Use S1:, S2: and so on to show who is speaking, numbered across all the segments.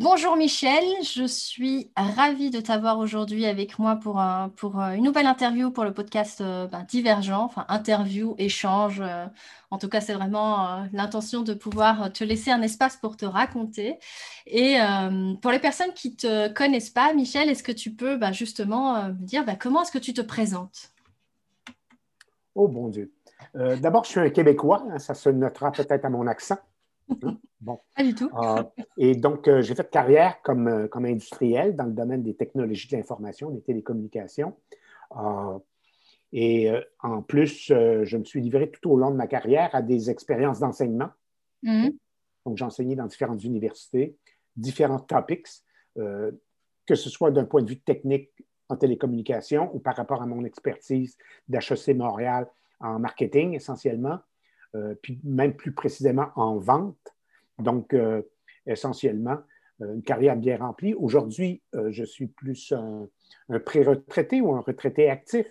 S1: Bonjour Michel, je suis ravie de t'avoir aujourd'hui avec moi pour, pour une nouvelle interview pour le podcast euh, ben, Divergent, enfin interview, échange. Euh, en tout cas, c'est vraiment euh, l'intention de pouvoir te laisser un espace pour te raconter. Et pour les personnes qui ne te connaissent pas, Michel, est-ce que tu peux ben, justement me dire ben, comment est-ce que tu te présentes?
S2: Oh bon Dieu. D'abord, je suis un Québécois, hein, ça se notera peut-être à mon accent.
S1: Hein? Bon. Pas du tout.
S2: Ah, et donc, euh, j'ai fait carrière comme, euh, comme industriel dans le domaine des technologies de l'information, des télécommunications. Ah, et euh, en plus, je me suis livré tout au long de ma carrière à des expériences d'enseignement. Mm-hmm. Donc, j'ai enseigné dans différentes universités, différents topics, que ce soit d'un point de vue technique en télécommunication ou par rapport à mon expertise d'HEC Montréal en marketing essentiellement, puis même plus précisément en vente. Donc, euh, essentiellement, euh, une carrière bien remplie. Aujourd'hui, euh, je suis plus un, pré-retraité ou un retraité actif.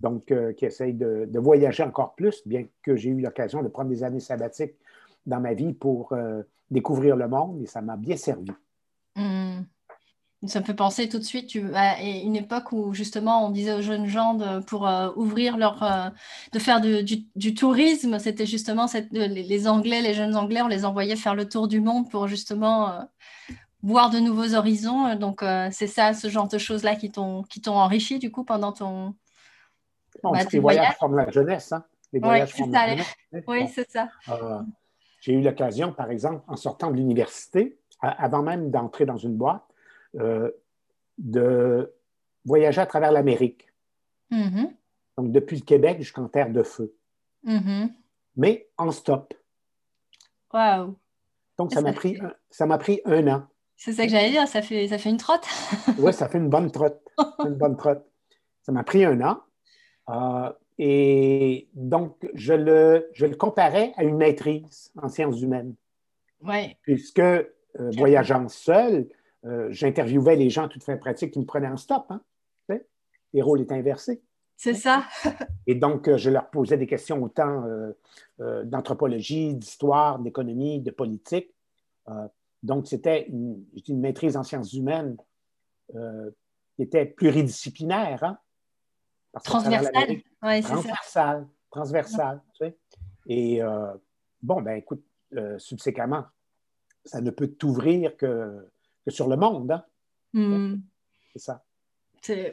S2: Donc, qui essaye de, voyager encore plus, bien que j'ai eu l'occasion de prendre des années sabbatiques dans ma vie pour découvrir le monde et ça m'a bien servi.
S1: Mmh. Ça me fait penser tout de suite à une époque où justement on disait aux jeunes gens pour euh, ouvrir leur, euh, de faire du, tourisme, c'était justement cette, les, Anglais, les jeunes Anglais, on les envoyait faire le tour du monde pour justement euh, voir de nouveaux horizons. Donc c'est ça, ce genre de choses là qui t'ont qui t'ont enrichi du coup pendant ton.
S2: On bah, les voyages comme la jeunesse, hein?
S1: Les voyages oui, la jeunesse. Oui, c'est ça.
S2: J'ai eu l'occasion, par exemple, en sortant de l'université, avant même d'entrer dans une boîte euh, de voyager à travers l'Amérique. Mm-hmm. Donc, depuis le Québec jusqu'en Terre de Feu. Mm-hmm. Mais en stop.
S1: Wow.
S2: Donc, ça m'a pris, ça m'a pris un an.
S1: C'est ça que j'allais dire, ça fait, ça fait une trotte.
S2: oui, ça fait une bonne trotte. une bonne trotte. Ça m'a pris un an. Euh, et donc, je le, je le comparais à une maîtrise en sciences humaines.
S1: Oui.
S2: Puisque, euh, voyageant seul, euh, j'interviewais les gens tout fait pratique qui me prenaient en stop. Hein, les rôles étaient inversés.
S1: C'est ça.
S2: Et donc, euh, je leur posais des questions autant euh, d'anthropologie, d'histoire, d'économie, de politique. donc, c'était une, maîtrise en sciences humaines qui était pluridisciplinaire. Hein,
S1: transversale.
S2: Ouais, transversale. Transversale. Tu sais. Et bon, ben écoute, subséquemment, ça ne peut t'ouvrir que sur le monde. Hein? Hmm. C'est ça.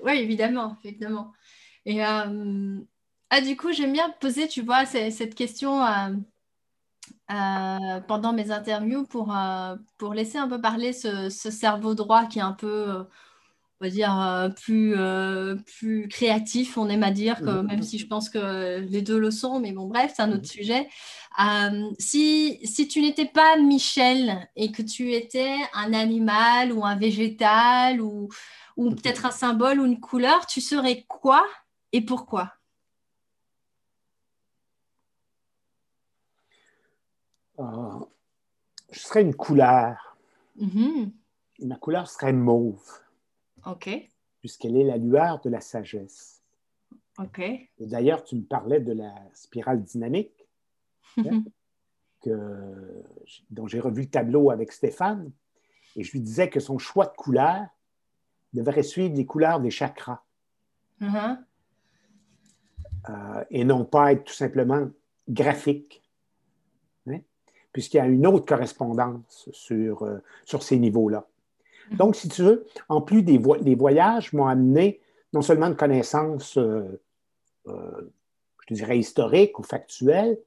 S1: Oui, évidemment, évidemment. Et euh, ah, du coup, j'aime bien poser, tu vois, cette question euh, euh, pendant mes interviews pour, pour laisser un peu parler ce, cerveau droit qui est un peu, on va dire, plus, plus créatif, on aime à dire, que, même si je pense que les deux le sont, mais bon, bref, c'est un autre mhm. sujet. Euh, si, si tu n'étais pas Michel et que tu étais un animal ou un végétal ou, ou peut-être un symbole ou une couleur, tu serais quoi et pourquoi?
S2: Euh, Je serais une couleur.
S1: Mm-hmm.
S2: Ma couleur serait mauve.
S1: OK.
S2: Puisqu'elle est la lueur de la sagesse.
S1: OK.
S2: D'ailleurs, tu me parlais de la spirale dynamique. Hein, que, dont j'ai revu le tableau avec Stéphane, et je lui disais que son choix de couleur devrait suivre les couleurs des chakras.
S1: Uh-huh.
S2: Euh, et non pas être tout simplement graphique, hein, puisqu'il y a une autre correspondance sur, euh, sur ces niveaux-là. Donc, si tu veux, en plus des, voyages m'ont amené non seulement de connaissances, euh, je te dirais, historiques ou factuelles,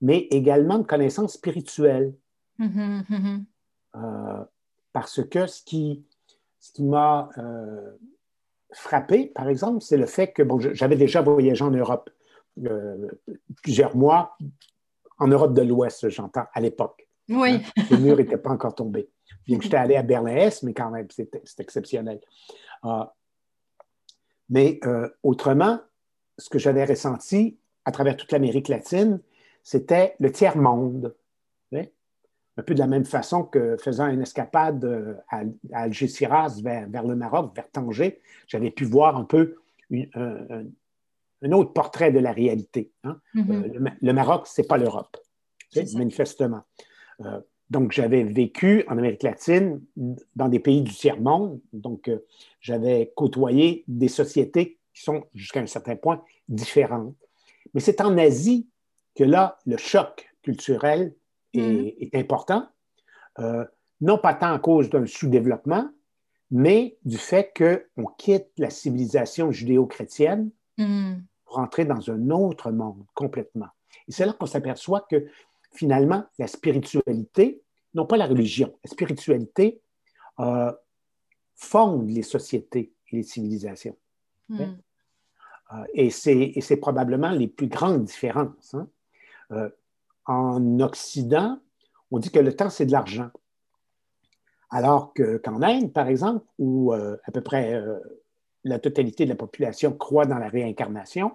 S2: mais également de connaissances spirituelles.
S1: Mm-hmm, mm-hmm.
S2: Euh, parce que ce qui, ce qui m'a euh, frappé, par exemple, c'est le fait que bon, j'avais déjà voyagé en Europe euh, plusieurs mois, en Europe de l'Ouest, j'entends, à l'époque.
S1: Oui.
S2: Hein, le mur n'était pas encore tombé. Bien que j'étais allé à Berlin-Est, mais quand même, c'est exceptionnel. mais autrement, ce que j'avais ressenti à travers toute l'Amérique latine, c'était le tiers-monde. Un peu de la même façon que faisant une escapade euh, à, Algeciras vers, le Maroc, vers Tanger, j'avais pu voir un peu un, autre portrait de la réalité. Hein? Mm-hmm. Euh, le, Maroc, ce n'est pas l'Europe, manifestement. Euh, donc, j'avais vécu en Amérique latine, dans des pays du tiers-monde. Donc, euh, j'avais côtoyé des sociétés qui sont, jusqu'à un certain point, différentes. Mais c'est en Asie que là, le choc culturel est, mm-hmm. important. Euh, non pas tant à cause d'un sous-développement, mais du fait qu'on quitte la civilisation judéo-chrétienne mm. pour entrer dans un autre monde complètement. Et c'est là qu'on s'aperçoit que finalement, la spiritualité, non pas la religion, la spiritualité euh, fonde les sociétés et les civilisations. Hmm. Euh, et c'est probablement les plus grandes différences. Hein. Euh, en Occident, on dit que le temps, c'est de l'argent. Alors qu'en Inde, par exemple, où à peu près la totalité de la population croit dans la réincarnation,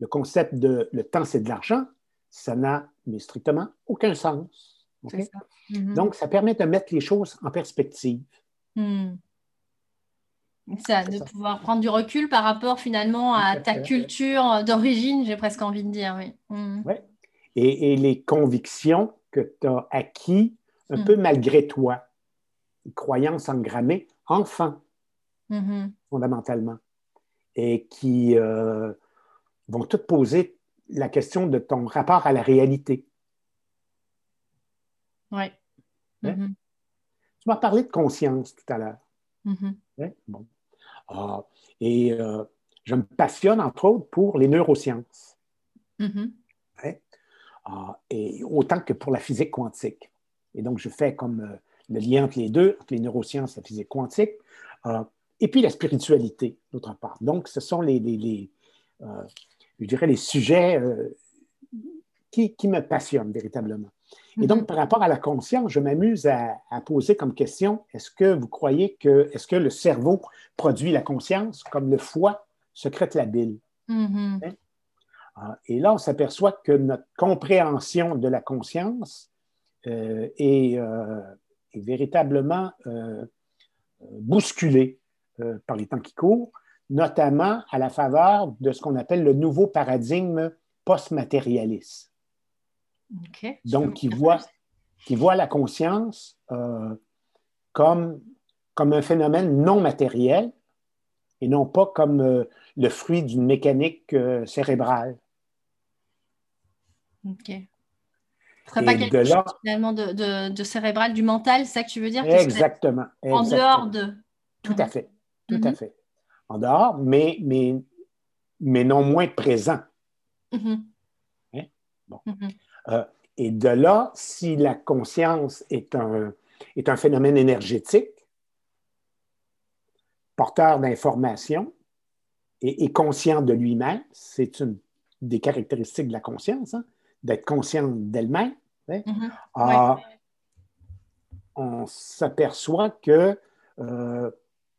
S2: le concept de le temps, c'est de l'argent, ça n'a strictement aucun sens. Mm-hmm. Donc, ça permet de mettre les choses en perspective.
S1: Hmm. Ça, de pouvoir prendre du recul par rapport finalement à ta culture d'origine, j'ai presque envie de dire, oui.
S2: Hmm. Et, les convictions que tu as acquis un hmm. peu malgré toi, les croyances engrammées, enfant, mm-hmm. fondamentalement, et qui euh, vont toutes poser la question de ton rapport à la réalité.
S1: Oui. Hein? Mm-hmm.
S2: Tu m'as parlé de conscience tout à l'heure.
S1: Mm-hmm.
S2: Hein? Bon. Ah, et euh, je me passionne, entre autres, pour les neurosciences.
S1: Mm-hmm.
S2: Hein? Ah, et autant que pour la physique quantique. Et donc, je fais comme euh, le lien entre les deux, entre les neurosciences et la physique quantique. Ah, et puis la spiritualité, d'autre part. Donc, ce sont les, les, euh, je dirais, les sujets euh, qui, me passionnent véritablement. Et donc, mhm. par rapport à la conscience, je m'amuse à, poser comme question, est-ce que vous croyez que, est-ce que le cerveau produit la conscience comme le foie secrète la bile?
S1: Mhm. Hein?
S2: Ah, et là, on s'aperçoit que notre compréhension de la conscience euh, est, est, véritablement bousculée par les temps qui courent notamment à la faveur de ce qu'on appelle le nouveau paradigme post-matérialiste. Donc, qui voit, qui voit la conscience euh, comme, comme un phénomène non matériel et non pas comme euh, le fruit d'une mécanique euh, cérébrale.
S1: OK. Ce serait pas quelque chose finalement de, cérébral, du mental, c'est ça que tu veux dire?
S2: Exactement.
S1: En dehors de.
S2: Tout à fait. Tout à mhm. fait en dehors, mais, mais, mais non moins présent.
S1: Mm-hmm.
S2: Hein? Bon.
S1: Mm-hmm.
S2: Euh, et de là, si la conscience est un, est un phénomène énergétique, porteur d'informations et, conscient de lui-même, c'est une des caractéristiques de la conscience, hein, d'être conscient d'elle-même. Hein?
S1: Mm-hmm.
S2: Ah, on s'aperçoit que euh,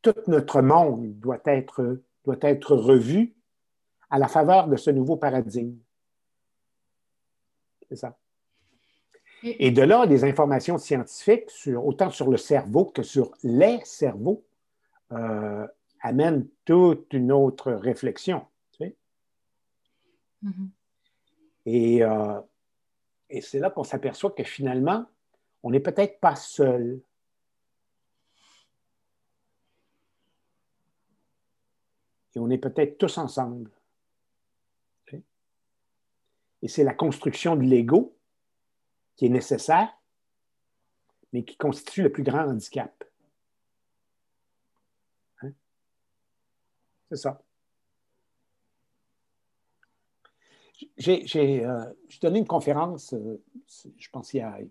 S2: tout notre monde doit être, doit être revu à la faveur de ce nouveau paradigme. C'est ça. Et de là, des informations scientifiques, sur, autant sur le cerveau que sur les cerveaux, euh, amènent toute une autre réflexion.
S1: Mm-hmm.
S2: Et, euh, et c'est là qu'on s'aperçoit que finalement, on n'est peut-être pas seul et on est peut-être tous ensemble. Et c'est la construction de l'ego qui est nécessaire, mais qui constitue le plus grand handicap. Hein? C'est ça. J'ai euh, donné une conférence, euh, je pense il y, a, il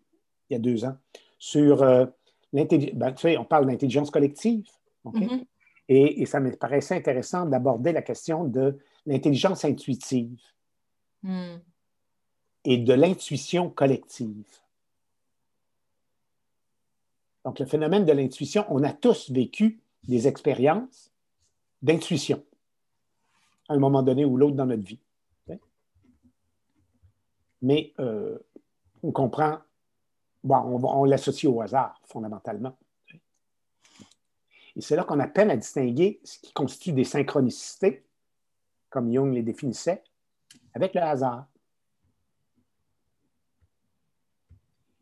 S2: y, a, deux ans, sur euh, l'intelligence. Tu sais, on parle d'intelligence collective.
S1: Mm-hmm.
S2: Et, ça me paraissait intéressant d'aborder la question de l'intelligence intuitive
S1: hmm.
S2: et de l'intuition collective. Donc, le phénomène de l'intuition, on a tous vécu des expériences d'intuition à un moment donné ou l'autre dans notre vie. Mais euh, on comprend, bon, on l'associe au hasard, fondamentalement. Et c'est là qu'on a peine à distinguer ce qui constitue des synchronicités, comme Jung les définissait, avec le hasard.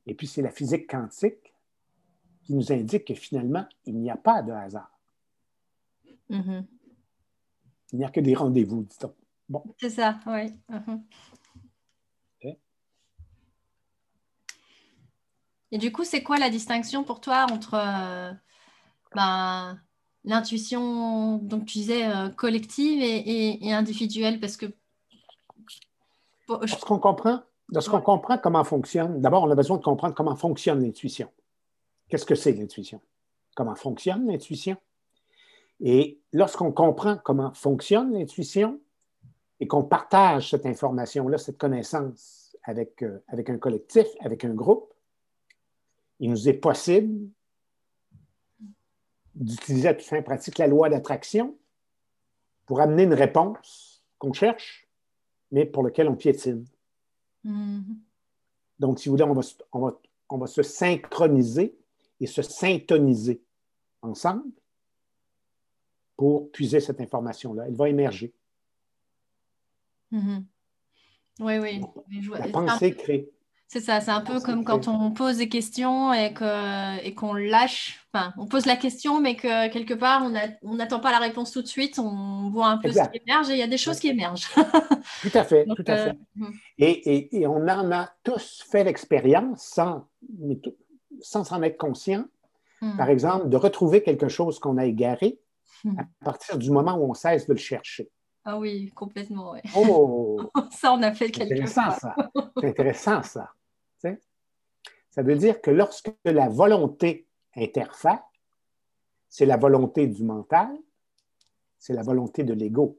S2: Et puis, c'est la physique quantique qui nous indique que finalement, il n'y a pas de hasard.
S1: Mhm.
S2: Il n'y a que des rendez-vous, dit-on. Bon.
S1: C'est ça, oui. Mhm. Et du coup, c'est quoi la distinction pour toi entre ben, l'intuition, donc tu disais, euh, collective et, individuelle Parce que.
S2: Lorsqu'on comprend, lorsqu'on comprend comment fonctionne, d'abord, on a besoin de comprendre comment fonctionne l'intuition. Qu'est-ce que c'est l'intuition? Comment fonctionne l'intuition? Et lorsqu'on comprend comment fonctionne l'intuition et qu'on partage cette information-là, cette connaissance avec, euh, avec un collectif, avec un groupe, il nous est possible d'utiliser à toute fin pratique la loi d'attraction pour amener une réponse qu'on cherche, mais pour laquelle on piétine.
S1: Mm-hmm.
S2: Donc, si vous voulez, on va, on, va, on va, se synchroniser et se syntoniser ensemble pour puiser cette information-là. Elle va émerger.
S1: Mm-hmm. Oui, oui.
S2: La pensée crée.
S1: C'est ça, c'est un peu comme quand on pose des questions et qu'on et qu'on lâche. Enfin, on pose la question, mais que quelque part, on n'attend pas la réponse tout de suite. On voit un peu ce qui émerge et il y a des choses qui émergent.
S2: tout à fait, tout à fait. Euh, hmm. et, et, on en a tous fait l'expérience sans, sans en être conscient. Hmm. Par exemple, de retrouver quelque chose qu'on a égaré hmm. à partir du moment où on cesse de le chercher.
S1: Ah oui, complètement. Ouais.
S2: Oh!
S1: ça, on a fait quelque
S2: chose. C'est intéressant, ça. Ça veut dire que lorsque la volonté interfère, c'est la volonté du mental, c'est la volonté de l'ego.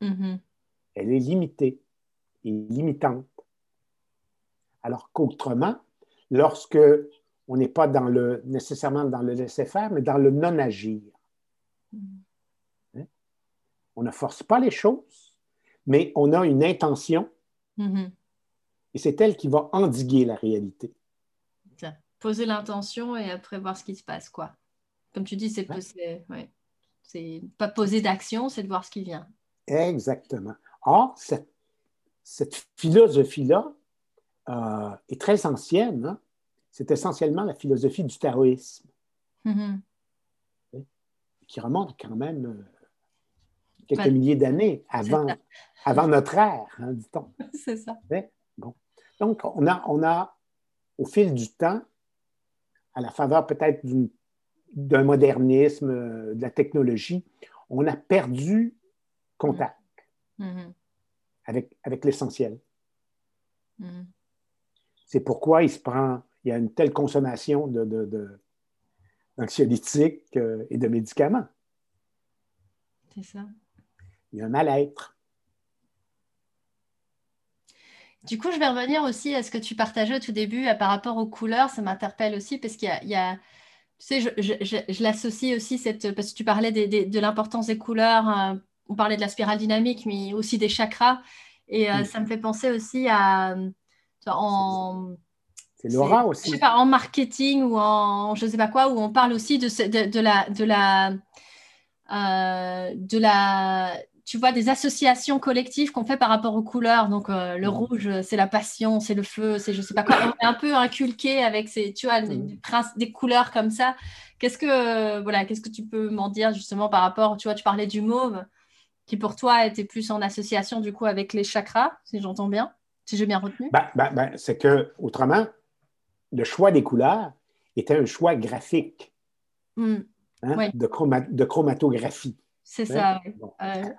S1: Mm-hmm.
S2: Elle est limitée et limitante. Alors qu'autrement, lorsque on n'est pas dans le, nécessairement dans le laisser-faire, mais dans le non-agir. Mm-hmm. Hein? On ne force pas les choses, mais on a une intention
S1: mm-hmm.
S2: Et c'est elle qui va endiguer la réalité
S1: poser l'intention et après voir ce qui se passe, quoi. Comme tu dis, c'est ouais. pas poser d'action, c'est de voir ce qui vient.
S2: Exactement. Or, cette, cette philosophie-là euh, est très ancienne. Hein. C'est essentiellement la philosophie du taoïsme,
S1: mm-hmm.
S2: qui remonte quand même euh, quelques milliers d'années avant, avant notre ère, hein, dit-on.
S1: C'est ça.
S2: Donc, on a, on a, au fil du temps, à la faveur peut-être d'un modernisme, euh, de la technologie, on a perdu contact
S1: mm-hmm.
S2: avec, avec l'essentiel.
S1: Mm-hmm.
S2: C'est pourquoi il se prend, il y a une telle consommation de, d'anxiolytiques euh, et de médicaments.
S1: C'est ça.
S2: Il y a un mal-être.
S1: Du coup, je vais revenir aussi à ce que tu partageais au tout début par rapport aux couleurs. Ça m'interpelle aussi parce qu'il y, a, tu sais, je, l'associe aussi, cette, parce que tu parlais de l'importance des couleurs, euh, on parlait de la spirale dynamique, mais aussi des chakras. Et euh, ça me fait penser aussi à... En,
S2: c'est l'aura aussi.
S1: Je sais pas, en marketing ou en je ne sais pas quoi, où on parle aussi de, de, la... De la euh, de la tu vois, des associations collectives qu'on fait par rapport aux couleurs. Donc, euh, le rouge, c'est la passion, c'est le feu, c'est je sais pas quoi. On est un peu inculqué avec ces, tu vois, des, des couleurs comme ça. Qu'est-ce que, voilà, qu'est-ce que tu peux m'en dire justement par rapport, tu vois, tu parlais du mauve, qui pour toi était plus en association du coup avec les chakras, si j'entends bien, si j'ai bien retenu.
S2: Ben, ben, ben, c'est que, autrement, le choix des couleurs était un choix graphique,
S1: hmm.
S2: hein, de, de chromatographie.
S1: C'est ça.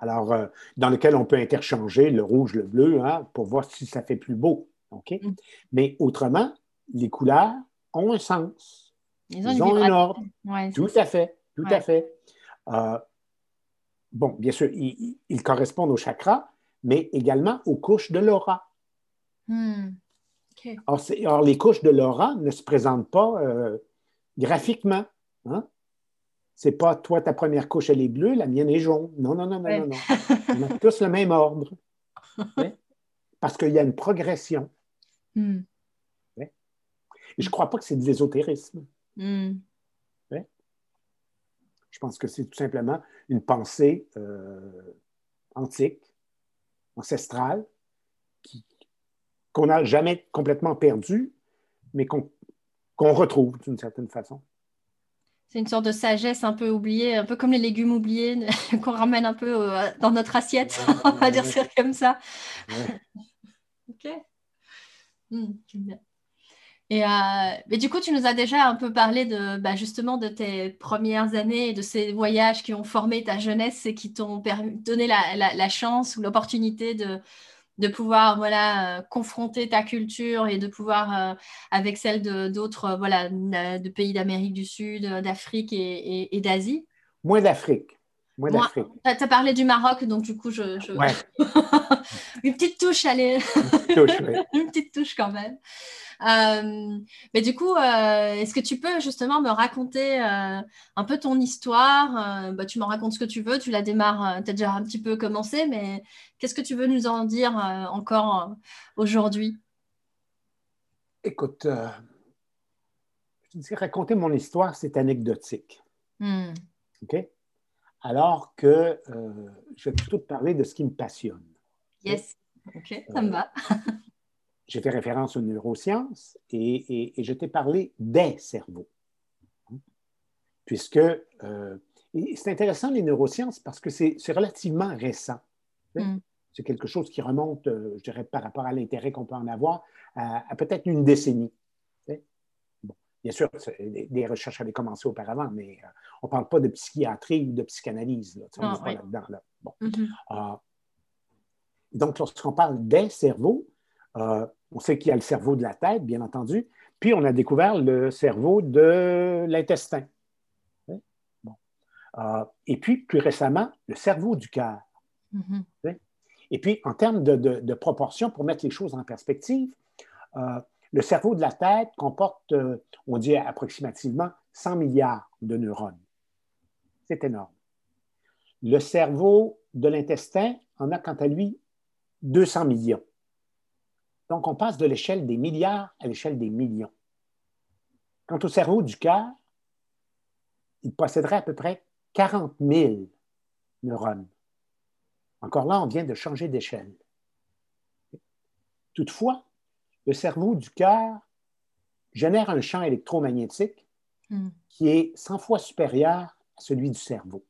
S2: Alors, euh, dans lequel on peut interchanger le rouge, le bleu, hein, pour voir si ça fait plus beau. OK? Mm. Mais autrement, les couleurs ont un sens. Ils ont, un ordre. tout à fait. Tout à fait. Euh, bon, bien sûr, ils, correspondent aux chakras, mais également aux couches de l'aura.
S1: Hmm.
S2: Or, les couches de l'aura ne se présentent pas euh, graphiquement. Hein? C'est pas toi, ta première couche, elle est bleue, la mienne est jaune. Non, non, non, non, non, non. On a tous le même ordre. Parce qu'il y a une progression.
S1: Hmm.
S2: Et je ne crois pas que c'est de l'ésotérisme.
S1: Hmm.
S2: Je pense que c'est tout simplement une pensée euh, antique, ancestrale, qu'on n'a jamais complètement perdue, mais qu'on qu'on retrouve d'une certaine façon.
S1: C'est une sorte de sagesse un peu oubliée, un peu comme les légumes oubliés qu'on ramène un peu dans notre assiette, on va dire ça comme ça. ok. Hmm, bien. Et euh, mais du coup, tu nous as déjà un peu parlé de bah, justement de tes premières années et de ces voyages qui ont formé ta jeunesse et qui t'ont donné la, chance ou l'opportunité de, de pouvoir voilà, euh, confronter ta culture et de pouvoir, euh, avec celle d'autres voilà, de pays d'Amérique du Sud, d'Afrique et, d'Asie.
S2: Moins d'Afrique.
S1: Moins d'Afrique. Tu as, parlé du Maroc, donc du coup, je. Une petite touche, allez. Une petite touche, Une petite touche quand même. Euh, mais du coup, euh, est-ce que tu peux justement me raconter euh, un peu ton histoire bah, Tu m'en racontes ce que tu veux, tu la démarres, tu as déjà un petit peu commencé, mais qu'est-ce que tu veux nous en dire encore aujourd'hui?
S2: Écoute, je dis raconter mon histoire, c'est anecdotique. Hmm. OK? Alors que je vais plutôt te parler de ce qui me passionne.
S1: Yes. OK, ça me va.
S2: j'ai fait référence aux neurosciences et, je t'ai parlé des cerveaux. Puisque euh, c'est intéressant les neurosciences parce que c'est relativement récent. Mm. C'est quelque chose qui remonte, euh, je dirais, par rapport à l'intérêt qu'on peut en avoir, à, peut-être une décennie. bien sûr, des recherches avaient commencé auparavant, mais euh, on ne parle pas de psychiatrie ou de psychanalyse. on n'est pas là-dedans. Mm-hmm. Ah. donc, lorsqu'on parle des cerveaux, euh, on sait qu'il y a le cerveau de la tête, bien entendu, puis on a découvert le cerveau de l'intestin. Euh, et puis, plus récemment, le cerveau du cœur. Mm-hmm. Et puis, en termes de, proportion, pour mettre les choses en perspective, euh, le cerveau de la tête comporte, on dit approximativement 100 milliards de neurones. C'est énorme. Le cerveau de l'intestin en a quant à lui 200 millions. Donc, on passe de l'échelle des milliards à l'échelle des millions. Quant au cerveau du cœur, il posséderait à peu près 40 000 neurones. Encore là, on vient de changer d'échelle. Toutefois, le cerveau du cœur génère un champ électromagnétique hmm. qui est 100 fois supérieur à celui du cerveau.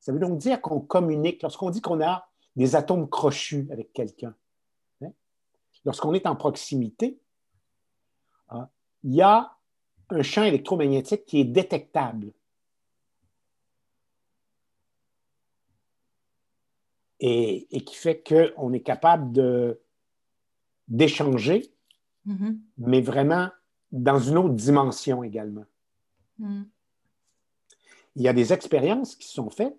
S2: Ça veut donc dire qu'on communique, lorsqu'on dit qu'on a des atomes crochus avec quelqu'un, lorsqu'on est en proximité, hein, il y a un champ électromagnétique qui est détectable. Et, qui fait qu'on est capable d'échanger, mm-hmm. mais vraiment dans une autre dimension également. Mm. Il y a des expériences qui sont faites,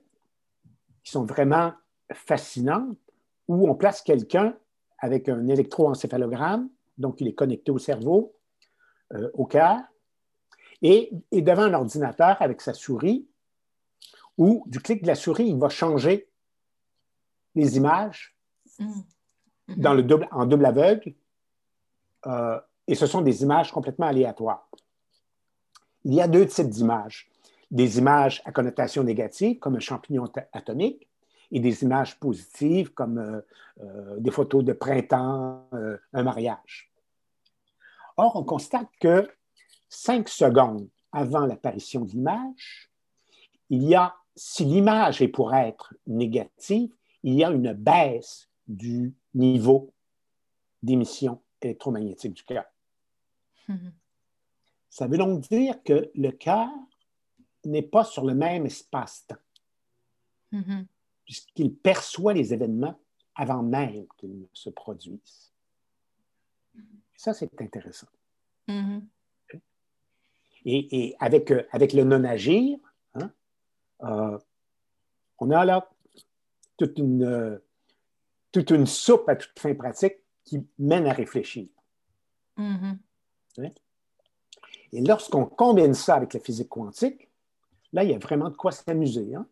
S2: qui sont vraiment fascinantes, où on place quelqu'un avec un électroencéphalogramme, donc il est connecté au cerveau, euh, au cœur, et, devant un ordinateur avec sa souris, où du clic de la souris, il va changer les images mm. dans le double, en double aveugle, euh, et ce sont des images complètement aléatoires. Il y a deux types d'images. Des images à connotation négative, comme un champignon atomique, et des images positives comme euh, euh, des photos de printemps, un mariage. Or, on constate que cinq secondes avant l'apparition de l'image, il y a, si l'image est pour être négative, il y a une baisse du niveau d'émission électromagnétique du cœur. Mm-hmm. Ça veut donc dire que le cœur n'est pas sur le même espace-temps. Mm-hmm puisqu'il perçoit les événements avant même qu'ils se produisent. Ça, c'est intéressant. Mm-hmm. et, avec, euh, avec le non-agir, hein, euh, on a là toute une, euh, toute une soupe à toute fin pratique qui mène à réfléchir. Mm-hmm. Hein? Et lorsqu'on combine ça avec la physique quantique, là, il y a vraiment de quoi s'amuser. Hein?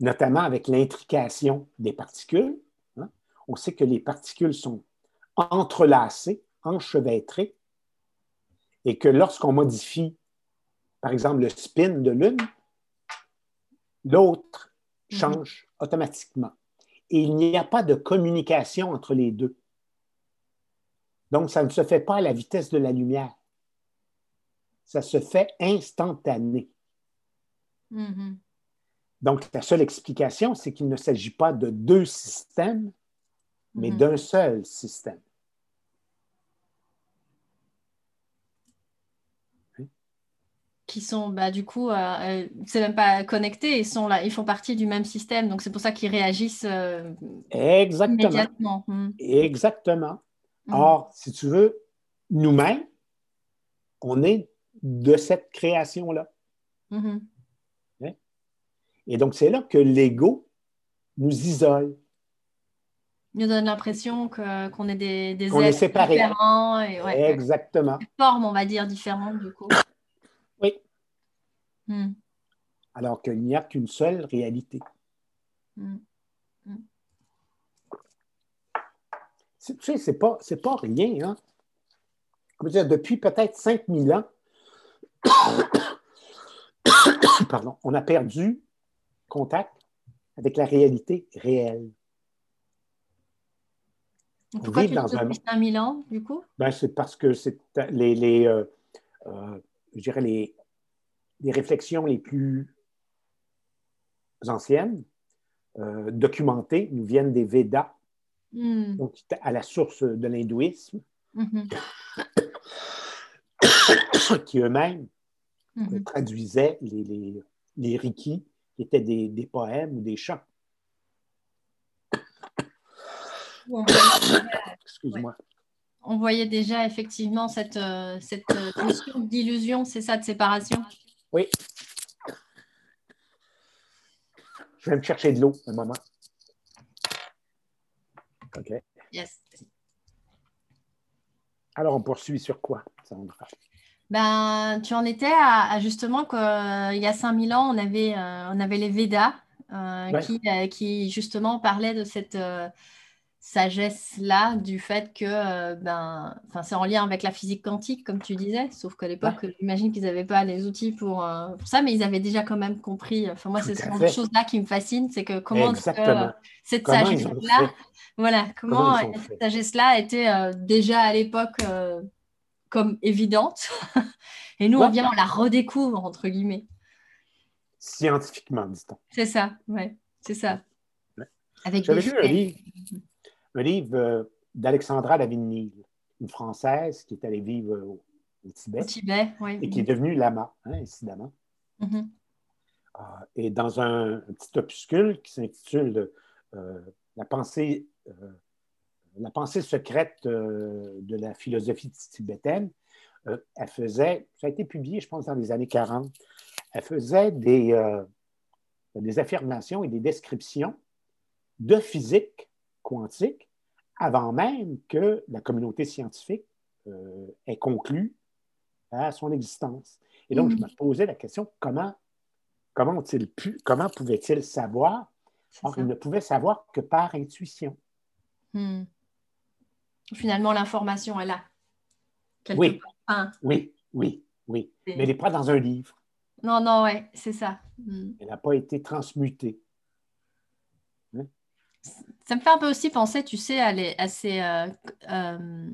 S2: notamment avec l'intrication des particules. Hein? On sait que les particules sont entrelacées, enchevêtrées, et que lorsqu'on modifie, par exemple, le spin de l'une, l'autre mhm. change automatiquement. Et il n'y a pas de communication entre les deux. Donc, ça ne se fait pas à la vitesse de la lumière. Ça se fait instantané.
S1: Mhm.
S2: Donc, la seule explication, c'est qu'il ne s'agit pas de deux systèmes, mais
S1: Mhm.
S2: d'un seul système.
S1: Qui sont, bah, du coup, euh, euh, c'est même pas connecté, ils sont là, ils font partie du même système, donc c'est pour ça qu'ils réagissent euh,
S2: Exactement.
S1: immédiatement. Mhm.
S2: Exactement.
S1: Mhm.
S2: Or, si tu veux, nous-mêmes, on est de cette création-là.
S1: Mhm.
S2: Et donc, c'est là que l'ego nous isole.
S1: Il nous donne l'impression que, qu'on est des, des
S2: est séparés.
S1: différents et ouais,
S2: Exactement.
S1: des formes, on va dire, différentes du coup. Mhm.
S2: Alors qu'il n'y a qu'une seule réalité.
S1: Mhm.
S2: C'est- Tu sais, c'est pas, c'est pas rien. Hein? Je veux dire, depuis peut-être 5000 ans, pardon, on a perdu contact avec la réalité réelle.
S1: Pourquoi tu
S2: dans
S1: dis
S2: un-
S1: depuis 5000 ans, du coup?
S2: Ben, c'est parce que c'est les, les, euh, euh, je dirais les, les réflexions les plus anciennes, euh, documentées, nous viennent des Védas,
S1: Mhm.
S2: donc à la source de l'hindouisme,
S1: Mhm.
S2: qui eux-mêmes
S1: Mhm.
S2: traduisaient les, les, les rikis, qui étaient des, des poèmes ou des chants.
S1: On voyait-
S2: Excuse-moi.
S1: On voyait déjà effectivement cette, euh, cette euh, notion d'illusion, c'est ça, de séparation?
S2: Oui. Je vais me chercher de l'eau un moment. OK.
S1: Yes.
S2: Alors, on poursuit sur quoi, Sandra?
S1: Ben, tu en étais à, à justement qu'il y a 5000 ans, on avait, euh, on avait les Védas euh,
S2: Ouais.
S1: qui, euh, qui justement parlaient de cette euh, sagesse-là, du fait que euh, ben, c'est en lien avec la physique quantique, comme tu disais, sauf qu'à l'époque, j'imagine qu'ils n'avaient pas les outils pour, euh, pour ça, mais ils avaient déjà quand même compris. Enfin, moi, c'est ce genre de choses-là qui me fascinent, c'est que comment que, euh, cette sagesse-là, voilà,
S2: Comment
S1: cette sagesse-là était euh, déjà à l'époque euh, comme évidente. Et nous, on vient, on la redécouvre, entre guillemets.
S2: Scientifiquement.
S1: C'est ça, ouais, c'est ça.
S2: Ouais.
S1: Avec
S2: J'avais un livre, un livre euh, d'Alexandra Lavigne, une Française qui est allée vivre au, au Tibet
S1: Au Tibet, oui.
S2: et qui est devenue lama, hein, incidemment.
S1: Mhm.
S2: Euh, et dans un, un petit opuscule qui s'intitule euh, La pensée, euh, la pensée secrète euh, de la philosophie tibétaine, elle faisait, ça a été publié, je pense, dans les années 40, elle faisait des, des affirmations et des descriptions de physique quantique avant même que la communauté scientifique euh, ait conclu à son existence. Et donc,
S1: Mhm.
S2: je me posais la question, comment, comment, ont-ils pu, comment pouvaient-ils savoir? Or, ils ne pouvaient savoir que par intuition.
S1: Hmm. Finalement, l'information est là. Quelque
S2: Oui.
S1: part.
S2: Oui, oui, oui. Mais elle n'est pas dans un livre.
S1: non, non, ouais, c'est ça. Hmm.
S2: Elle n'a pas été transmutée.
S1: Ça me fait un peu aussi penser, tu sais, à, les- à ces, euh, euh,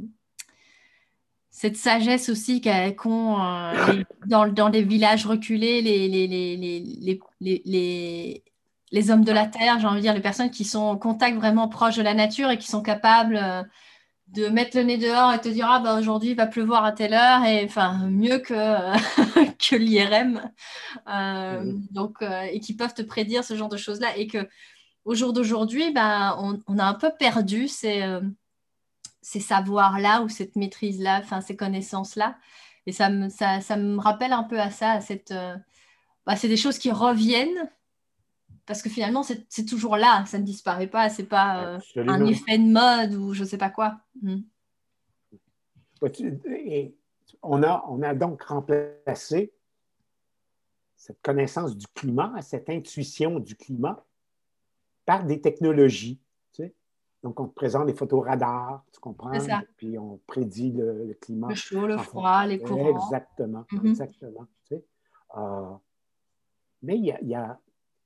S1: cette sagesse aussi qu'ont euh, dans, dans les villages reculés, les, les, les, les, les, les- les- les hommes de la terre, j'ai envie de dire, les personnes qui sont en contact vraiment proche de la nature et qui sont capables de mettre le nez dehors et te dire, ah bah aujourd'hui il va pleuvoir à telle heure, et enfin mieux que, que l'IRM. Euh, donc, euh, et qui peuvent te prédire ce genre de choses-là et que au jour d'aujourd'hui, ben, on, on a un peu perdu ces, euh, ces savoirs-là ou cette maîtrise-là, enfin ces connaissances-là. Et ça me, ça, ça me rappelle un peu à ça, à cette, euh, bah, c'est des choses qui reviennent parce que finalement c'est c'est toujours là, ça ne disparaît pas, c'est pas euh, un effet de mode ou je sais pas quoi.
S2: Et On a, on a donc remplacé cette connaissance du climat, cette intuition du climat, par des technologies. tu sais. Donc, on te présente des photos radars, tu comprends?
S1: Ça.
S2: Puis on prédit le, le climat.
S1: Le chaud, le froid, les courants.
S2: Exactement,
S1: Mhm.
S2: exactement. tu sais. Euh, mais il y a, il y a-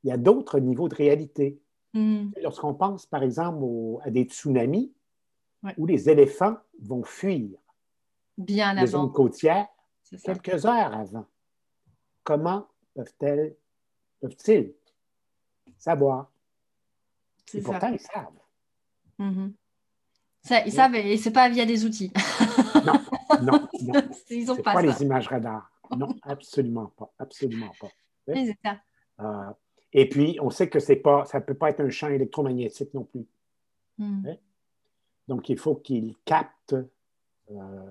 S2: il y a d'autres niveaux de réalité.
S1: Mhm.
S2: Lorsqu'on pense, par exemple, au- à des tsunamis, où les éléphants vont fuir
S1: Bien
S2: les zones côtières quelques heures avant. Comment peuvent-elles, peuvent-ils savoir?
S1: C'est
S2: Et
S1: ça.
S2: pourtant, ils savent.
S1: Mhm. Ça, ils savent, et c'est pas via des outils.
S2: Non, non, non.
S1: ils ont pas,
S2: pas,
S1: ça.
S2: les images radars. Non, absolument pas. Absolument pas.
S1: Oui, c'est ça.
S2: Euh, et puis, on sait que c'est pas, ça ne peut pas être un champ électromagnétique non plus.
S1: Mhm.
S2: Donc, il faut qu'il capte. euh,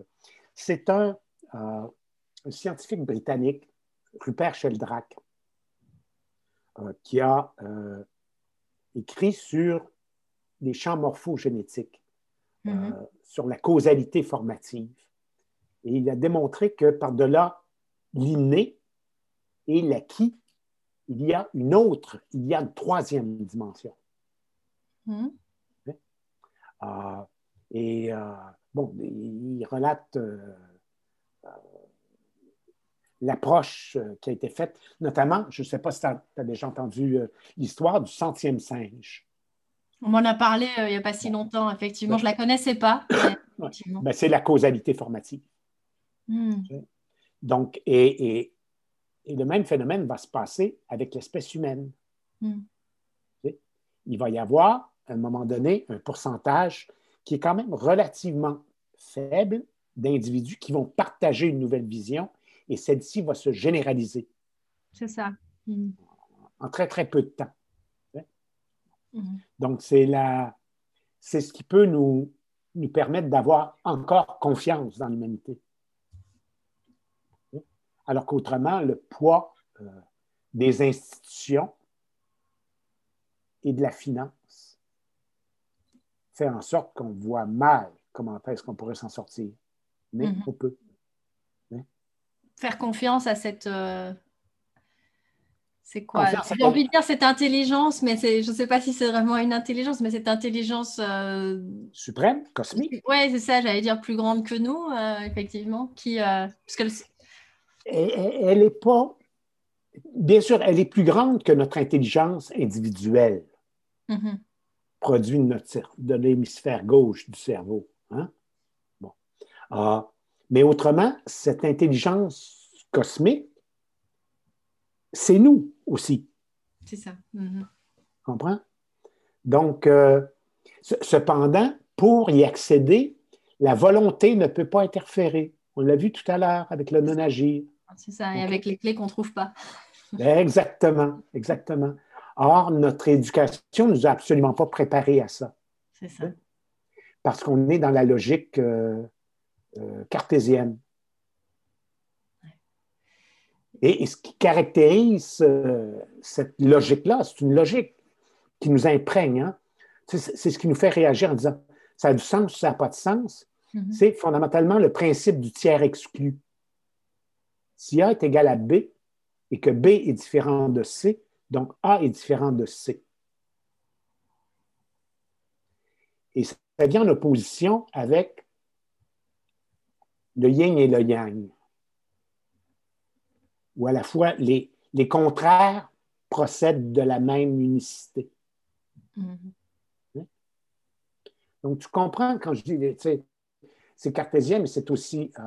S2: c'est un, euh, un scientifique britannique, Rupert Sheldrake, euh, qui a écrit sur les champs morphogénétiques, euh,
S1: Mhm.
S2: sur la causalité formative. Et il a démontré que par-delà l'inné et l'acquis, il y a une autre, il y a une troisième dimension.
S1: Mhm.
S2: Euh, et euh, bon, il relate l'approche euh, qui a été faite, notamment, je ne sais pas si tu as, déjà entendu euh, l'histoire du centième singe.
S1: On m'en a parlé euh, il n'y a pas si longtemps, effectivement. Je ne la connaissais pas.
S2: Ben, c'est la causalité formative.
S1: Mhm.
S2: Donc, et, et- et le même phénomène va se passer avec l'espèce humaine.
S1: Mhm.
S2: Il va y avoir, à un moment donné, un pourcentage qui est quand même relativement faible d'individus qui vont partager une nouvelle vision et celle-ci va se généraliser
S1: C'est ça. Mhm.
S2: en très, très peu de temps.
S1: Mhm.
S2: Donc, c'est la, c'est ce qui peut nous, nous permettre d'avoir encore confiance dans l'humanité. Alors qu'autrement, le poids euh, des institutions et de la finance fait en sorte qu'on voit mal comment est-ce qu'on pourrait s'en sortir. Mais
S1: Mhm.
S2: on peut.
S1: Faire confiance à cette. euh, C'est quoi? J'ai envie de dire cette intelligence, mais c'est- je ne sais pas si c'est vraiment une intelligence, mais cette intelligence. euh,
S2: Suprême, cosmique,
S1: Ouais, c'est ça, j'allais dire plus grande que nous, euh, effectivement. Qui, parce que le-
S2: elle n'est pas. Bien sûr, elle est plus grande que notre intelligence individuelle.
S1: Mhm.
S2: produit de, notre de l'hémisphère gauche du cerveau. hein? Bon. Ah, mais autrement, cette intelligence cosmique, c'est nous aussi.
S1: C'est ça. Mhm.
S2: Comprends? Donc, euh, ce- cependant, pour y accéder, la volonté ne peut pas interférer. On l'a vu tout à l'heure avec le non-agir.
S1: C'est ça, et avec les clés qu'on ne trouve pas.
S2: Exactement, exactement. Or, notre éducation ne nous a absolument pas préparés à ça.
S1: C'est ça.
S2: parce qu'on est dans la logique euh, euh, cartésienne. Et, et ce qui caractérise euh, cette logique-là, c'est une logique qui nous imprègne. hein. C'est ce qui nous fait réagir en disant ça a du sens, ça n'a pas de sens?
S1: Mhm.
S2: C'est fondamentalement le principe du tiers exclu. Si A est égal à B et que B est différent de C, donc A est différent de C. Et ça vient en opposition avec le yin et le yang, où à la fois les, les contraires procèdent de la même unicité.
S1: Mhm.
S2: Donc, tu comprends quand je dis, tu sais, c'est cartésien, mais c'est aussi euh,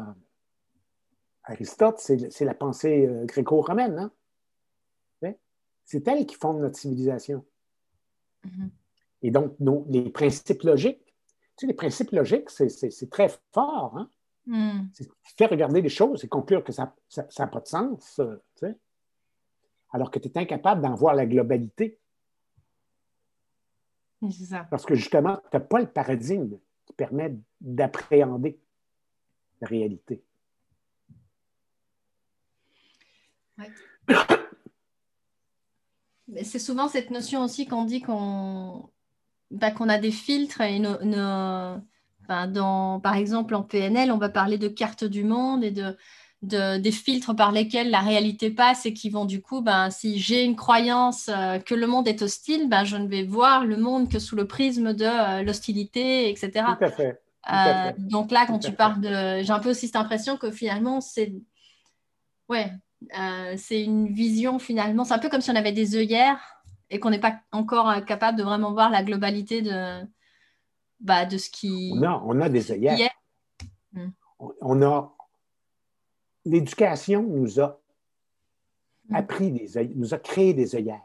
S2: Aristote, c'est la pensée euh, gréco-romaine. hein? Sais? C'est elle qui fonde notre civilisation.
S1: Mhm.
S2: Et donc, nos- les principes logiques, tu sais, les principes logiques, c'est très fort. Hein?
S1: Mhm.
S2: C'est fait regarder les choses et conclure que ça n'a pas de sens. euh, tu sais. Alors que tu es incapable d'en voir la globalité.
S1: Ça.
S2: Parce que justement, tu n'as pas le paradigme qui permet d'appréhender la réalité.
S1: Mais C'est souvent cette notion aussi qu'on dit qu'on bah, qu'on a des filtres et nos- nos- dans, par exemple en PNL, on va parler de carte du monde et de, de- des filtres par lesquels la réalité passe et qui vont du coup, ben, si j'ai une croyance euh, que le monde est hostile, ben, je ne vais voir le monde que sous le prisme de euh, l'hostilité, etc.
S2: Tout à fait. à
S1: Euh,
S2: fait.
S1: donc là, quand
S2: Tout
S1: tu parles de... J'ai un peu aussi cette impression que finalement, c'est... Ouais, c'est une vision finalement. C'est un peu comme si on avait des œillères et qu'on n'est pas encore capable de vraiment voir la globalité de, bah, de ce qui.
S2: On a, on a des œillères. Hmm. On, a. L'éducation nous a hmm. appris des nous a créé des œillères.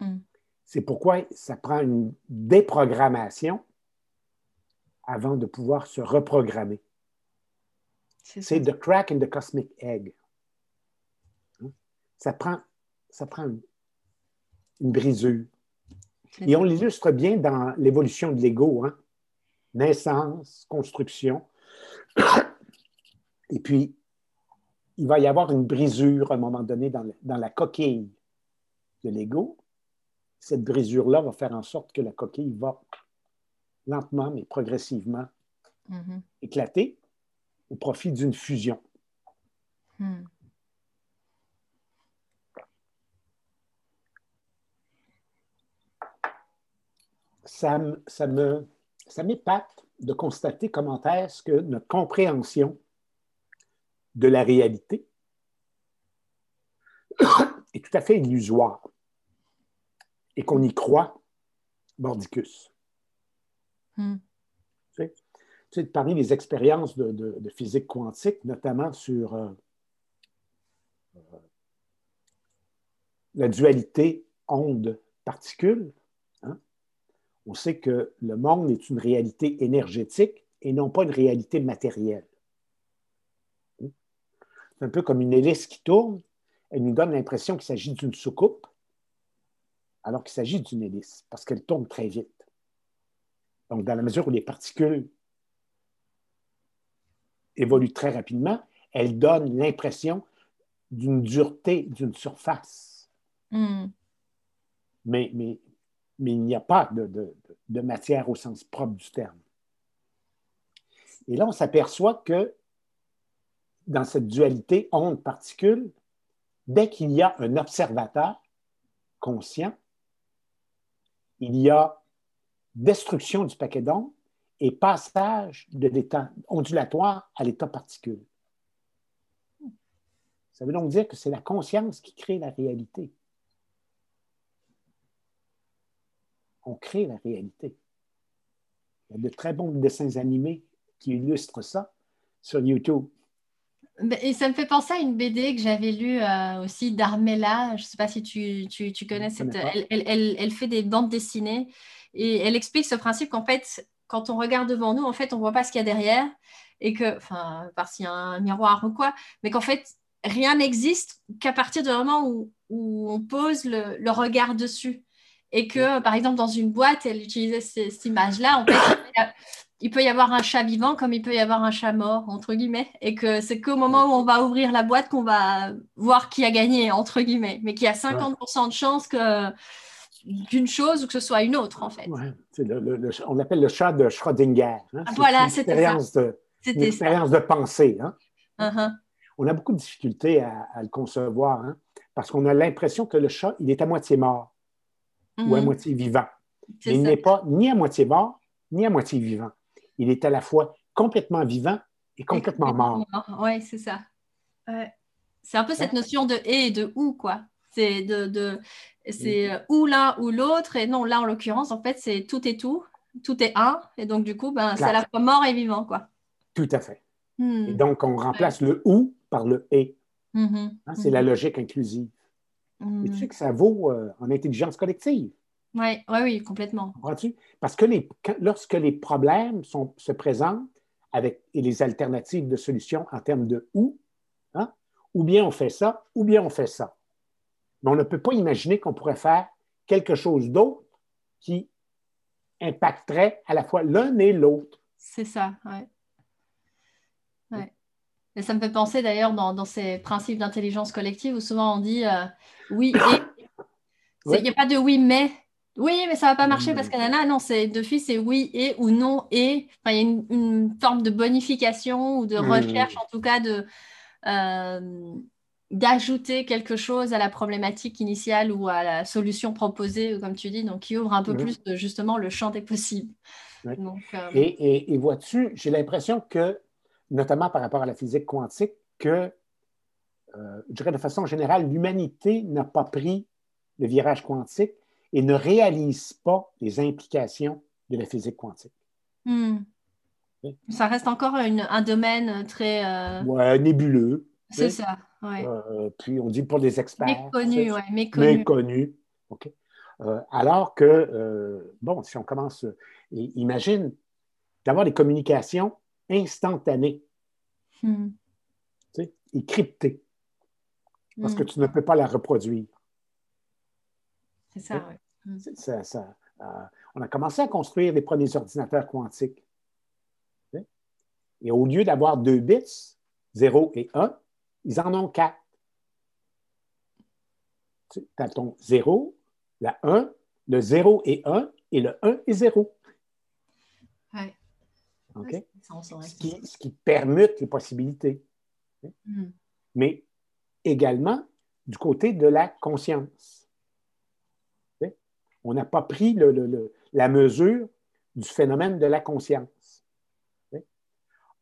S2: Hmm. C'est pourquoi ça prend une déprogrammation avant de pouvoir se reprogrammer. C'est the crack in the cosmic egg. Hein? Ça prend, ça prend une, brisure. Et on l'illustre bien dans l'évolution de l'ego. Hein? Naissance, construction. Et puis, il va y avoir une brisure à un moment donné dans, dans la coquille de l'ego. Cette brisure-là va faire en sorte que la coquille va lentement mais progressivement mm-hmm. éclater au profit d'une fusion. Hmm. Ça, ça, me, ça m'épate de constater comment est-ce que notre compréhension de la réalité est tout à fait illusoire et qu'on y croit mordicus. Hmm parmi les expériences de, physique quantique, notamment sur euh, euh, la dualité onde-particule, on sait que le monde est une réalité énergétique et non pas une réalité matérielle. C'est un peu comme une hélice qui tourne, elle nous donne l'impression qu'il s'agit d'une soucoupe, alors qu'il s'agit d'une hélice, parce qu'elle tourne très vite. Donc, dans la mesure où les particules évolue très rapidement, elle donne l'impression d'une dureté, d'une surface. Hmm. Mais, mais, mais, il n'y a pas de, matière au sens propre du terme. Et là, on s'aperçoit que dans cette dualité onde-particule, dès qu'il y a un observateur conscient, il y a destruction du paquet d'ondes et passage de l'état ondulatoire à l'état particule. Ça veut donc dire que c'est la conscience qui crée la réalité. On crée la réalité. Il y a de très bons dessins animés qui illustrent ça sur YouTube.
S1: Et ça me fait penser à une BD que j'avais lue euh, aussi d'Armella. Je ne sais pas si tu, tu, connais cette. Elle, elle, elle, fait des bandes dessinées et elle explique ce principe qu'en fait, quand on regarde devant nous, en fait, on ne voit pas ce qu'il y a derrière, et que, enfin, par s'il y a un miroir ou quoi, mais qu'en fait, rien n'existe qu'à partir du moment où, on pose le, regard dessus. Et que, par exemple, dans une boîte, elle utilisait cette image-là, en fait, il peut y avoir un chat vivant comme il peut y avoir un chat mort, entre guillemets, et que c'est qu'au moment où on va ouvrir la boîte qu'on va voir qui a gagné, entre guillemets, mais qu'il y a 50% de chances que d'une chose ou que ce soit une autre, en fait.
S2: on l'appelle le chat de Schrödinger.
S1: Hein. voilà, c'était ça.
S2: une expérience de pensée. Hein. Uh-huh. On a beaucoup de difficultés à, le concevoir hein, parce qu'on a l'impression que le chat, il est à moitié mort ou à mm-hmm. moitié vivant. il n'est pas ni à moitié mort ni à moitié vivant. Il est à la fois complètement vivant et complètement mort.
S1: Oui, c'est ça. C'est un peu cette notion de et et de ou, quoi. C'est de, c'est euh, ou l'un ou l'autre. Et non, là, en l'occurrence, en fait, c'est tout et tout. Tout est un. Et donc, du coup, ben, c'est à la fois mort et vivant, quoi.
S2: Tout à fait. Hmm. Et donc, on remplace le ou par le et. Mm-hmm. Hein, c'est la mm-hmm. logique inclusive. Et tu sais mm. que ça vaut euh, en intelligence collective.
S1: Oui, ouais, oui, complètement.
S2: Parce que les, lorsque les problèmes sont, se présentent avec et les alternatives de solutions en termes de ou, hein, ou bien on fait ça, ou bien on fait ça mais on ne peut pas imaginer qu'on pourrait faire quelque chose d'autre qui impacterait à la fois l'un et l'autre.
S1: C'est ça, oui. Et ça me fait penser d'ailleurs dans, ces principes d'intelligence collective où souvent on dit euh, oui et. Il n'y a pas de oui mais. Oui, mais ça ne va pas marcher parce que nana, non, c'est de fils, c'est oui et ou non et. Enfin, il y a une, forme de bonification ou de mmh. recherche, en tout cas, de, euh, d'ajouter quelque chose à la problématique initiale ou à la solution proposée, comme tu dis, donc qui ouvre un peu plus justement le champ des possibles.
S2: Euh, et, vois-tu, j'ai l'impression que, notamment par rapport à la physique quantique, que, euh, je dirais de façon générale, l'humanité n'a pas pris le virage quantique et ne réalisent pas les implications de la physique quantique.
S1: Hmm. Ça reste encore un domaine très... Euh,
S2: ouais, nébuleux.
S1: C'est ça,
S2: euh, puis on dit pour les experts.
S1: Méconnu, oui, méconnu.
S2: Méconnu. OK. Euh, alors que, bon, si on commence, imagine d'avoir des communications instantanées, hmm. et cryptées, parce que hmm. tu ne peux pas la reproduire.
S1: C'est ça, oui.
S2: Ça, on a commencé à construire les premiers ordinateurs quantiques. Et au lieu d'avoir deux bits, 0 et 1, ils en ont quatre. Tu as ton 0, la 1, le 0 et 1 et le 1 et 0.
S1: Ouais.
S2: OK? Ce, qui, ce, qui, permute les possibilités. Hmm. Mais également du côté de la conscience. On n'a pas pris le, la mesure du phénomène de la conscience.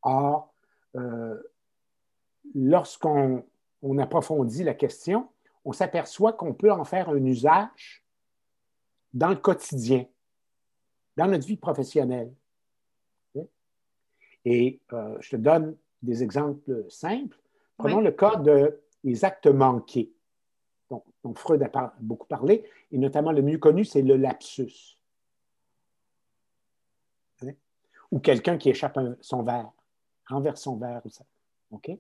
S2: Or, euh, lorsqu'on approfondit la question, on s'aperçoit qu'on peut en faire un usage dans le quotidien, dans notre vie professionnelle. Et euh, je te donne des exemples simples. Prenons le cas des actes manqués dont, Freud a beaucoup parlé, et notamment le mieux connu, c'est le lapsus. Ou quelqu'un qui échappe son verre, renverse son verre. Ou ça. OK?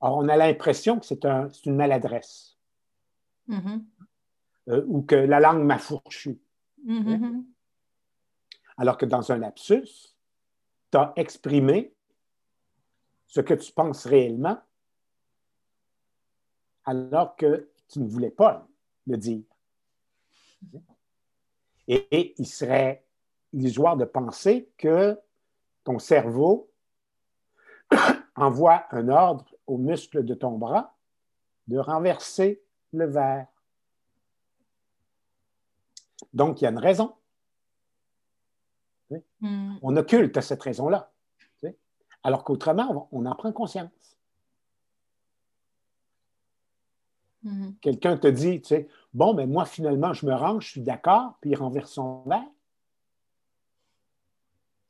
S2: Or, on a l'impression que c'est une maladresse. Mm-hmm. Euh, ou que la langue m'a fourchu. Mm-hmm. Alors que dans un lapsus, tu as exprimé ce que tu penses réellement, alors que tu ne voulais pas le dire. Et, il serait illusoire de penser que ton cerveau envoie un ordre aux muscles de ton bras de renverser le verre. Donc, il y a une raison. Hmm. On occulte cette raison-là. Alors qu'autrement, on en prend conscience. Mhm. Quelqu'un te dit, tu sais, bon, mais moi, finalement, je me range, je suis d'accord, puis il renverse son verre.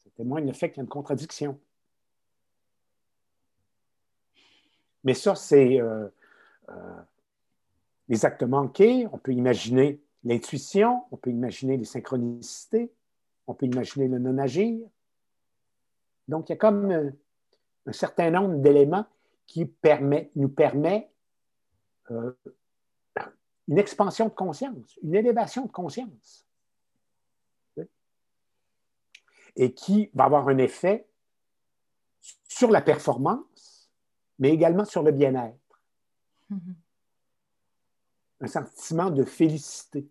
S2: Ça témoigne le fait qu'il y a une contradiction. Mais ça, c'est euh, euh, les actes manqués. On peut imaginer l'intuition, on peut imaginer les synchronicités, on peut imaginer le non-agir. Donc, il y a comme un certain nombre d'éléments qui permet, nous permet euh, une expansion de conscience, une élévation de conscience. Et qui va avoir un effet sur la performance, mais également sur le bien-être. Mm-hmm. Un sentiment de félicité.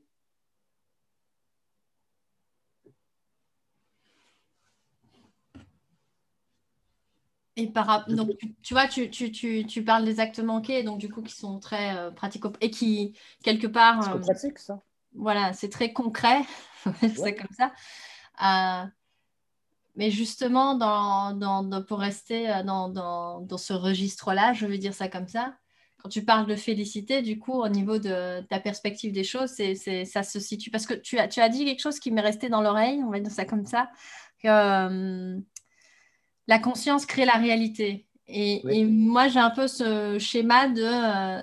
S1: Et par donc tu, vois, tu, tu, tu, tu, parles des actes manqués, donc du coup qui sont très euh, pratiques et qui quelque part.
S2: Euh, pratique ça.
S1: Voilà, c'est très concret, c'est comme ça. Euh, mais justement, dans, dans, pour rester euh, dans, dans ce registre-là, je veux dire ça comme ça. Quand tu parles de félicité, du coup, au niveau de ta perspective des choses, c'est, ça se situe. Parce que tu as, tu as dit quelque chose qui m'est resté dans l'oreille, on va dire ça comme ça. Que, la conscience crée la réalité. Et, moi, j'ai un peu ce schéma de euh,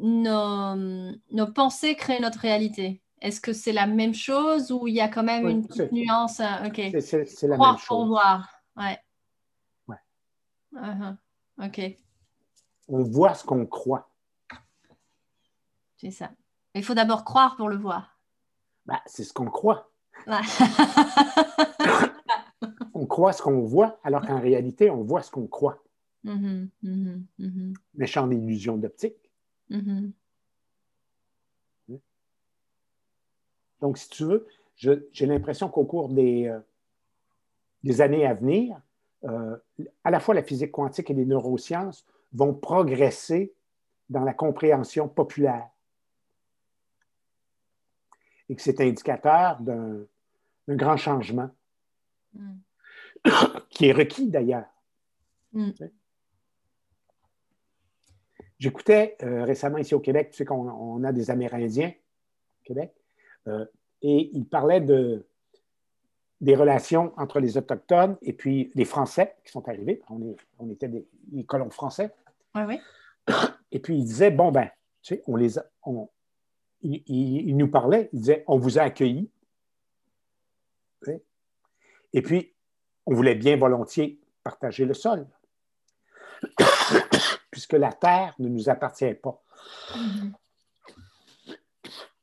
S1: nos, pensées créent notre réalité. Est-ce que c'est la même chose ou il y a quand même une petite nuance euh, Ok.
S2: C'est la même chose.
S1: pour voir. Ouais.
S2: ouais.
S1: Uh-huh. Ok.
S2: On voit ce qu'on croit.
S1: C'est ça. Il faut d'abord croire pour le voir.
S2: Bah, c'est ce qu'on croit. on croit ce qu'on voit, alors qu'en réalité, on voit ce qu'on croit. Mm-hmm, mm-hmm, mm-hmm. Méchant d'illusion d'optique. Donc, si tu veux, j'ai l'impression qu'au cours des, euh, des, années à venir, euh, à la fois la physique quantique et les neurosciences vont progresser dans la compréhension populaire. Et que c'est indicateur d'un grand changement. Mm. qui est requis d'ailleurs. Mm. J'écoutais euh, récemment ici au Québec, tu sais qu'on a des Amérindiens au Québec. Euh, et il parlait de, des relations entre les Autochtones et puis les Français qui sont arrivés. On, est, on était des, colons français.
S1: Oui, oui.
S2: Et puis il disait, bon, ben, tu sais, on les on, il, nous parlait, il disait, on vous a accueillis. Et puis, on voulait bien volontiers partager le sol, puisque la terre ne nous appartient pas. Mm-hmm.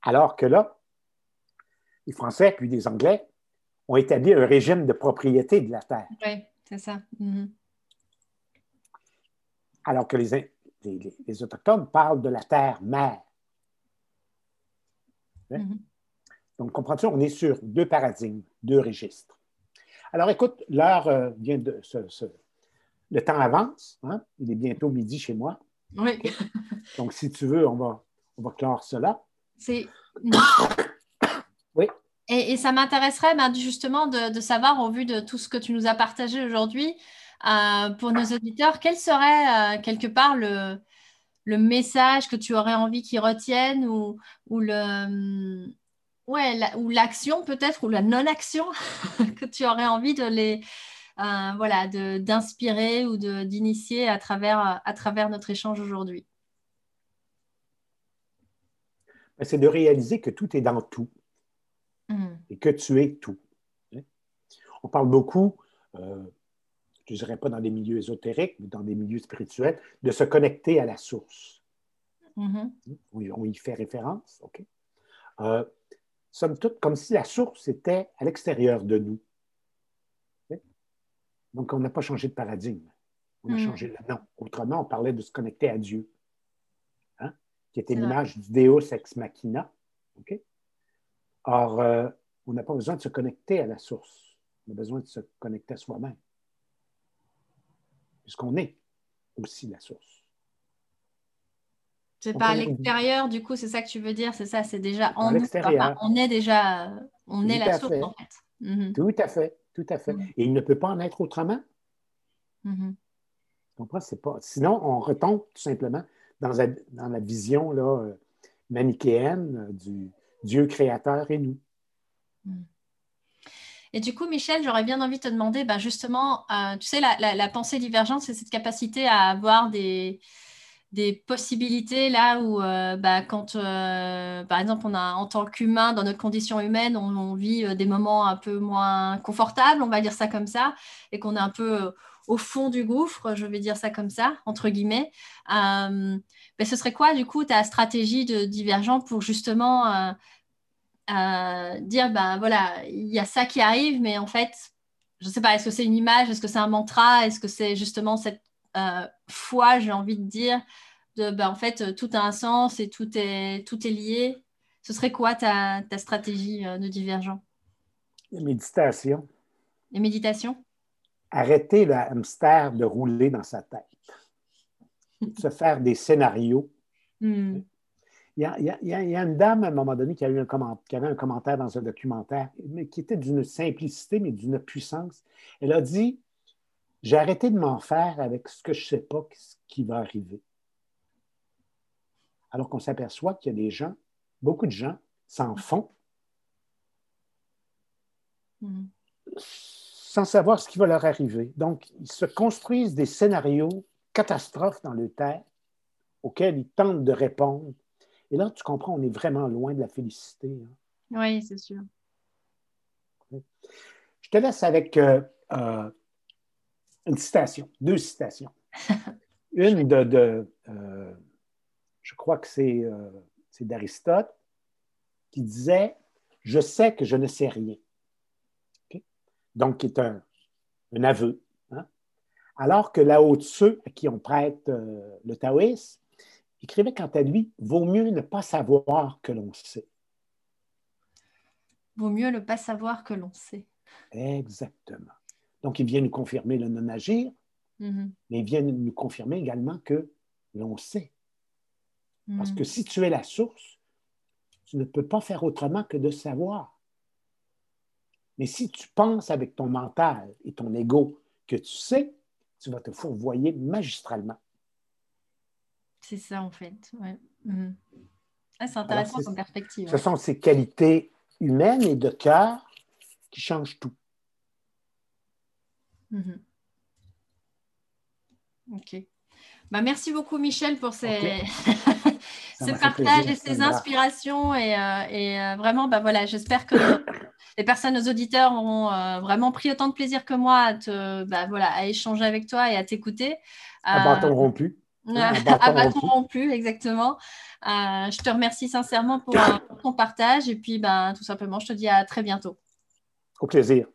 S2: Alors que là, les Français puis les Anglais ont établi un régime de propriété de la terre.
S1: Oui, c'est ça. Mm-hmm.
S2: Alors que les, les, Autochtones parlent de la terre mère. Hein? Mm-hmm. Donc, comprends-tu, on est sur deux paradigmes, deux registres. Alors, écoute, l'heure euh, vient de se, Le temps avance. Hein? Il est bientôt midi chez moi.
S1: Oui.
S2: Donc, si tu veux, on va, on va clore cela.
S1: C'est.
S2: oui.
S1: Et, ça m'intéresserait ben, justement de, savoir, au vu de tout ce que tu nous as partagé aujourd'hui, euh, pour nos auditeurs, quel serait euh, quelque part le, le, message que tu aurais envie qu'ils retiennent ou, ou le. Ouais, ou l'action peut-être, ou la non-action que tu aurais envie de les, euh, voilà, d'inspirer ou d'initier à travers, à travers notre échange aujourd'hui
S2: ben, C'est de réaliser que tout est dans tout.
S1: Mm.
S2: et que tu es tout. On parle beaucoup, euh, je ne dirais pas dans des milieux ésotériques, mais dans des milieux spirituels, de se connecter à la source.
S1: Mm-hmm.
S2: On, y fait référence, OK? Euh, somme toute, comme si la source était à l'extérieur de nous. Donc, on n'a pas changé de paradigme. On a mm. changé le nom. Autrement, on parlait de se connecter à Dieu, hein? qui était l'image du Deus ex machina. Or, euh, on n'a pas besoin de se connecter à la source. On a besoin de se connecter à soi-même. Puisqu'on est aussi la source.
S1: C'est pas à l'extérieur, du coup, c'est ça que tu veux dire, c'est ça, c'est déjà en nous. on est déjà, on est la source, en fait.
S2: Mhm. Tout à fait, tout à fait. Mhm. Et il ne peut pas en être autrement.
S1: Mhm.
S2: Tu comprends? C'est pas... Sinon, on retombe tout simplement dans la, dans la vision là, euh, manichéenne du, Dieu créateur et nous.
S1: Et du coup, Michel, j'aurais bien envie de te demander, ben justement, euh, tu sais, la, pensée divergente, c'est cette capacité à avoir des, des possibilités là où, euh, bah, quand, euh, par exemple, on a en tant qu'humain, dans notre condition humaine, on, vit des moments un peu moins confortables, on va dire ça comme ça, et qu'on est un peu au fond du gouffre, je vais dire ça comme ça, entre guillemets. Ben, ce serait quoi, du coup, ta stratégie de divergent pour justement euh, euh, dire, ben voilà, il y a ça qui arrive, mais en fait, je ne sais pas, est-ce que c'est une image, est-ce que c'est un mantra, est-ce que c'est justement cette euh, foi, j'ai envie de dire, de, ben, en fait, tout a un sens et tout est, tout est lié. Ce serait quoi ta, ta stratégie de divergent?
S2: La méditation.
S1: La méditation?
S2: Arrêter le hamster de rouler dans sa tête se faire des scénarios.
S1: Hmm.
S2: Il, y a, une dame, à un moment donné, qui, a eu un qui avait un commentaire dans un documentaire, mais qui était d'une simplicité, mais d'une puissance. Elle a dit J'ai arrêté de m'en faire avec ce que je ne sais pas ce qui va arriver. Alors qu'on s'aperçoit qu'il y a des gens, beaucoup de gens, s'en font
S1: hmm.
S2: sans savoir ce qui va leur arriver. Donc, ils se construisent des scénarios catastrophes dans le terre auxquelles ils tentent de répondre. Et là, tu comprends, on est vraiment loin de la félicité. Hein.
S1: Oui, c'est sûr.
S2: Je te laisse avec euh, euh, une citation, deux citations. une de, euh, je crois que c'est d'Aristote, qui disait Je sais que je ne sais rien. Donc, qui est un, un aveu. Alors que Lao Tzu, à qui on prête euh, le taoïsme, écrivait quant à lui Vaut mieux ne pas savoir que l'on sait.
S1: Vaut mieux ne pas savoir que l'on sait.
S2: Exactement. Donc, il vient nous confirmer le non-agir,
S1: mm-hmm.
S2: mais il vient nous confirmer également que l'on sait. Parce que
S1: mm.
S2: si tu es la source, tu ne peux pas faire autrement que de savoir. Mais si tu penses avec ton mental et ton ego que tu sais, tu vas te fourvoyer magistralement.
S1: C'est ça, en fait. Ouais. Mhm. c'est intéressant comme perspective.
S2: Ce sont ces qualités humaines et de cœur qui changent tout.
S1: Mhm. Ok. Bah, merci beaucoup, Michel, pour ces, partages et ces inspirations. Et, euh, euh, vraiment, bah, voilà, j'espère que les personnes, nos auditeurs, auront euh, vraiment pris autant de plaisir que moi à, te, bah, voilà, à échanger avec toi et à t'écouter.
S2: À bâton rompu.
S1: à bâton rompu, exactement. je te remercie sincèrement pour, ton partage. Et puis, ben, tout simplement, je te dis à très bientôt.
S2: Au plaisir.